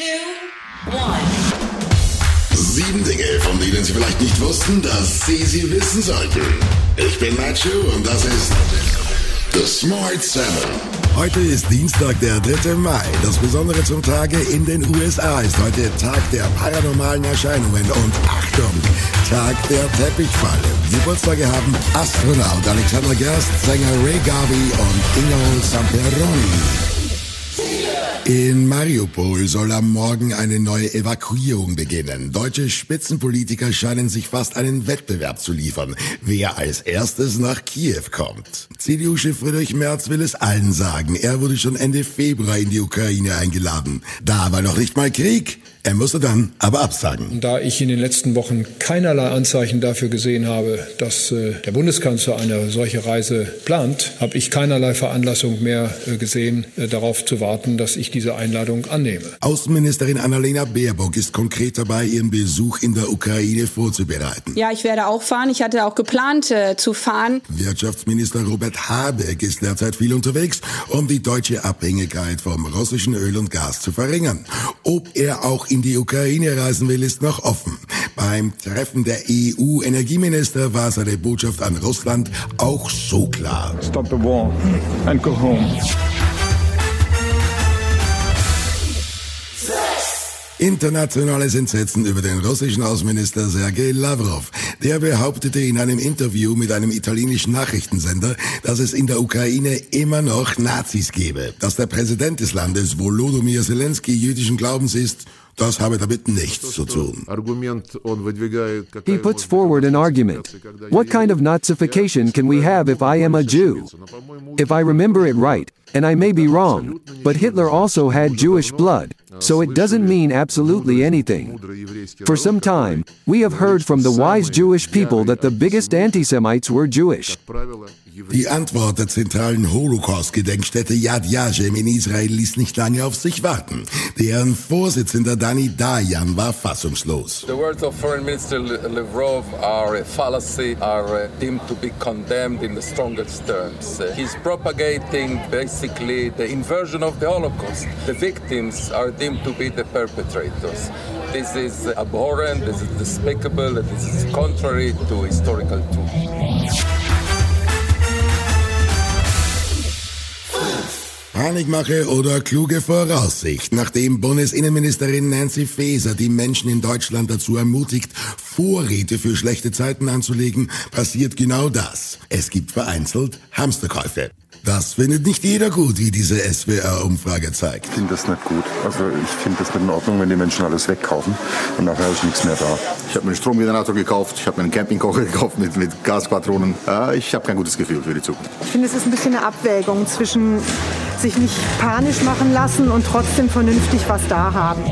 Two, one. Sieben Dinge, von denen Sie vielleicht nicht wussten, dass Sie sie wissen sollten. Ich bin Nacho und das ist The Smart Seven. Heute ist Dienstag, der 3. Mai. Das Besondere zum Tage in den USA ist heute Tag der paranormalen Erscheinungen und Achtung, Tag der Teppichfalle. Geburtstage haben Astronaut Alexander Gerst, Sänger Ray Garvey und Ingo Samperoni. In Mariupol soll am Morgen eine neue Evakuierung beginnen. Deutsche Spitzenpolitiker scheinen sich fast einen Wettbewerb zu liefern, wer als erstes nach Kiew kommt. CDU-Chef Friedrich Merz will es allen sagen. Er wurde schon Ende Februar in die Ukraine eingeladen. Da war noch nicht mal Krieg. Er musste dann aber absagen. Da ich in den letzten Wochen keinerlei Anzeichen dafür gesehen habe, dass äh, der Bundeskanzler eine solche Reise plant, habe ich keinerlei Veranlassung mehr äh, gesehen, äh, darauf zu warten, dass ich diese Einladung annehme. Außenministerin Annalena Baerbock ist konkret dabei, ihren Besuch in der Ukraine vorzubereiten. Ja, ich werde auch fahren. Ich hatte auch geplant äh, zu fahren. Wirtschaftsminister Robert Habeck ist derzeit viel unterwegs, um die deutsche Abhängigkeit vom russischen Öl und Gas zu verringern. Ob er auch in die Ukraine reisen will, ist noch offen. Beim Treffen der EU-Energieminister war seine Botschaft an Russland auch so klar. Stop the war and go home. Internationales Entsetzen über den russischen Außenminister Sergei Lavrov. Der behauptete in einem Interview mit einem italienischen Nachrichtensender, dass es in der Ukraine immer noch Nazis gebe. Dass der Präsident des Landes, Volodymyr Zelensky, jüdischen Glaubens ist, das habe damit nichts zu tun. He puts forward an argument. What kind of Nazification can we have if I am a Jew? If I remember it right, and I may be wrong, but Hitler also had Jewish blood, so it doesn't mean absolutely anything. For some time, we have heard from the wise Jewish people that the biggest anti-Semites were Jewish. Die Antwort der zentralen Holocaust-Gedenkstätte Yad Vashem in Israel ließ nicht lange auf sich warten. Deren Vorsitzender Dani Dayan war fassungslos. The words of Foreign Minister Lavrov are a fallacy, are uh, deemed to be condemned in the strongest terms. Uh, he's propagating basically the inversion of the Holocaust. The victims are deemed to be the perpetrators. This is abhorrent, this is despicable, this is contrary to historical truth. Panikmache oder kluge Voraussicht. Nachdem Bundesinnenministerin Nancy Faeser die Menschen in Deutschland dazu ermutigt, Vorräte für schlechte Zeiten anzulegen, passiert genau das. Es gibt vereinzelt Hamsterkäufe. Das findet nicht jeder gut, wie diese SWR-Umfrage zeigt. Ich finde das nicht gut. Also ich finde das nicht in Ordnung, wenn die Menschen alles wegkaufen und nachher ist nichts mehr da. Ich habe mir einen Stromgenerator gekauft, ich habe mir einen Campingkocher gekauft mit, mit Gaspatronen. Äh, ich habe kein gutes Gefühl für die Zukunft. Ich finde, es ist ein bisschen eine Abwägung zwischen sich nicht panisch machen lassen und trotzdem vernünftig was da haben.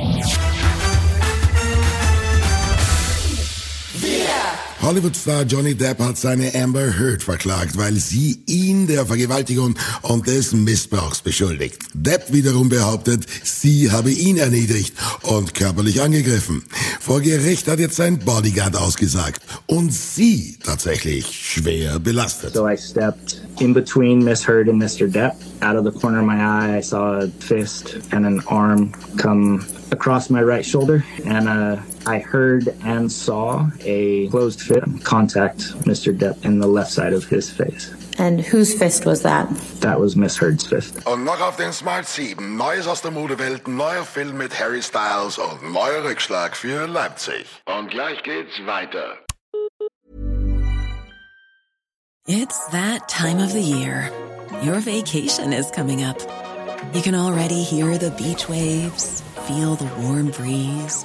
Hollywood-Star Johnny Depp hat seine Amber Heard verklagt, weil sie ihn der Vergewaltigung und des Missbrauchs beschuldigt. Depp wiederum behauptet, sie habe ihn erniedrigt und körperlich angegriffen. Vor Gericht hat jetzt sein Bodyguard ausgesagt und sie tatsächlich schwer belastet. So I stepped in between Miss Heard and Mr. Depp. Out of the corner of my eye, I saw a fist and an arm come across my right shoulder, and uh, I heard and saw a closed fist contact Mr. Depp in the left side of his face. And whose fist was that? That was Miss Heard's fist. Und noch auf den Smart 7. Neues aus der Modewelt, neuer Film mit Harry Styles und neuer Rückschlag für Leipzig. Und gleich geht's weiter. It's that time of the year. Your vacation is coming up. You can already hear the beach waves, feel the warm breeze,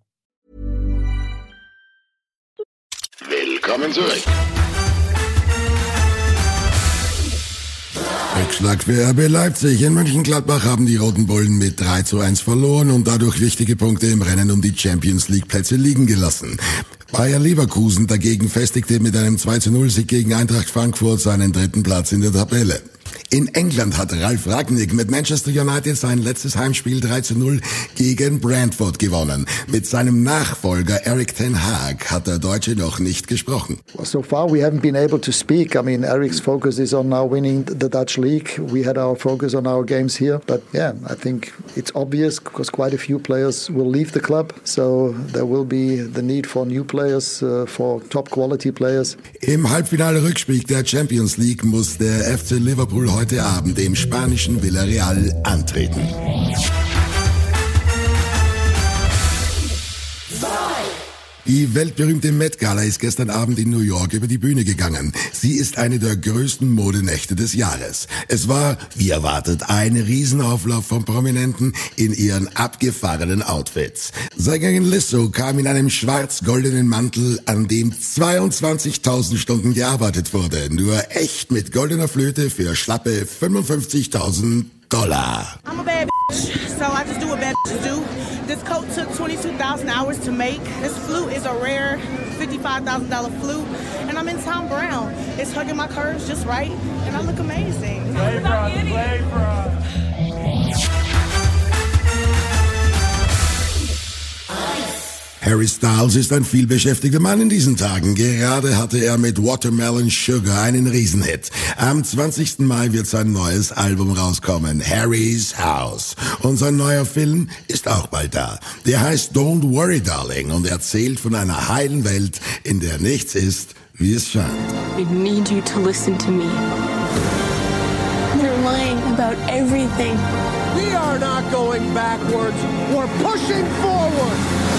Willkommen zurück. Rückschlag für RB Leipzig. In Mönchengladbach haben die Roten Bullen mit 3 zu 1 verloren und dadurch wichtige Punkte im Rennen um die Champions League Plätze liegen gelassen. Bayer Leverkusen dagegen festigte mit einem 2 zu 0 Sieg gegen Eintracht Frankfurt seinen dritten Platz in der Tabelle. In England hat Ralf Ragnick mit Manchester United sein letztes Heimspiel 3 zu 0 gegen Brentford gewonnen. Mit seinem Nachfolger Eric Ten Hag hat der Deutsche noch nicht gesprochen. So far we haven't been able to speak. I mean, Eric's focus is on now winning the Dutch league. We had our focus on our games here. But yeah, I think it's obvious because quite a few players will leave the club. So there will be the need for new players, uh, for top quality players. Im Halbfinale-Rückspiel der Champions League muss der FC Liverpool heute Abend dem spanischen Villarreal antreten. Die weltberühmte Met Gala ist gestern Abend in New York über die Bühne gegangen. Sie ist eine der größten Modenächte des Jahres. Es war, wie erwartet, ein Riesenauflauf von Prominenten in ihren abgefahrenen Outfits. Sängerin Lizzo kam in einem schwarz-goldenen Mantel, an dem 22.000 Stunden gearbeitet wurde. Nur echt mit goldener Flöte für schlappe 55.000 Dollar. I'm a bad so I just do what bad do. This coat took 22,000 hours to make. This flute is a rare $55,000 flute, and I'm in Tom Brown. It's hugging my curves just right, and I look amazing. Play for us, play for us. Harry Styles ist ein vielbeschäftigter Mann in diesen Tagen. Gerade hatte er mit Watermelon Sugar einen Riesenhit. Am 20. Mai wird sein neues Album rauskommen, Harry's House. Und sein neuer Film ist auch bald da. Der heißt Don't Worry Darling und erzählt von einer heilen Welt, in der nichts ist, wie es scheint. I need you to listen to me. They're lying about everything. We are not going backwards. We're pushing forward.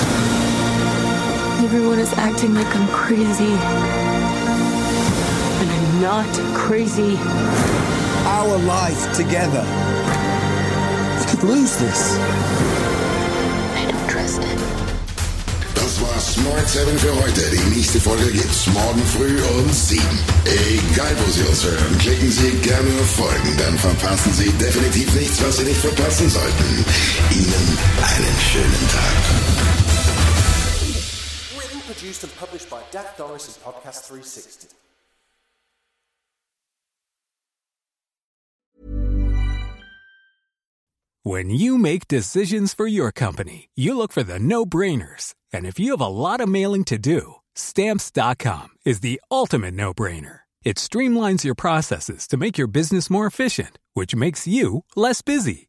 Everyone is acting like I'm crazy. And I'm not crazy. Our life together. We could lose this. I don't trust it. Das war Smart 7 für heute. Die nächste Folge gibt's morgen früh um 7. Egal wo Sie uns hören, klicken Sie gerne auf Folgen, dann verpassen Sie definitiv nichts, was Sie nicht verpassen sollten. Ihnen einen schönen Tag. Produced and published by Dak Doris and Podcast 360. When you make decisions for your company, you look for the no brainers. And if you have a lot of mailing to do, stamps.com is the ultimate no brainer. It streamlines your processes to make your business more efficient, which makes you less busy.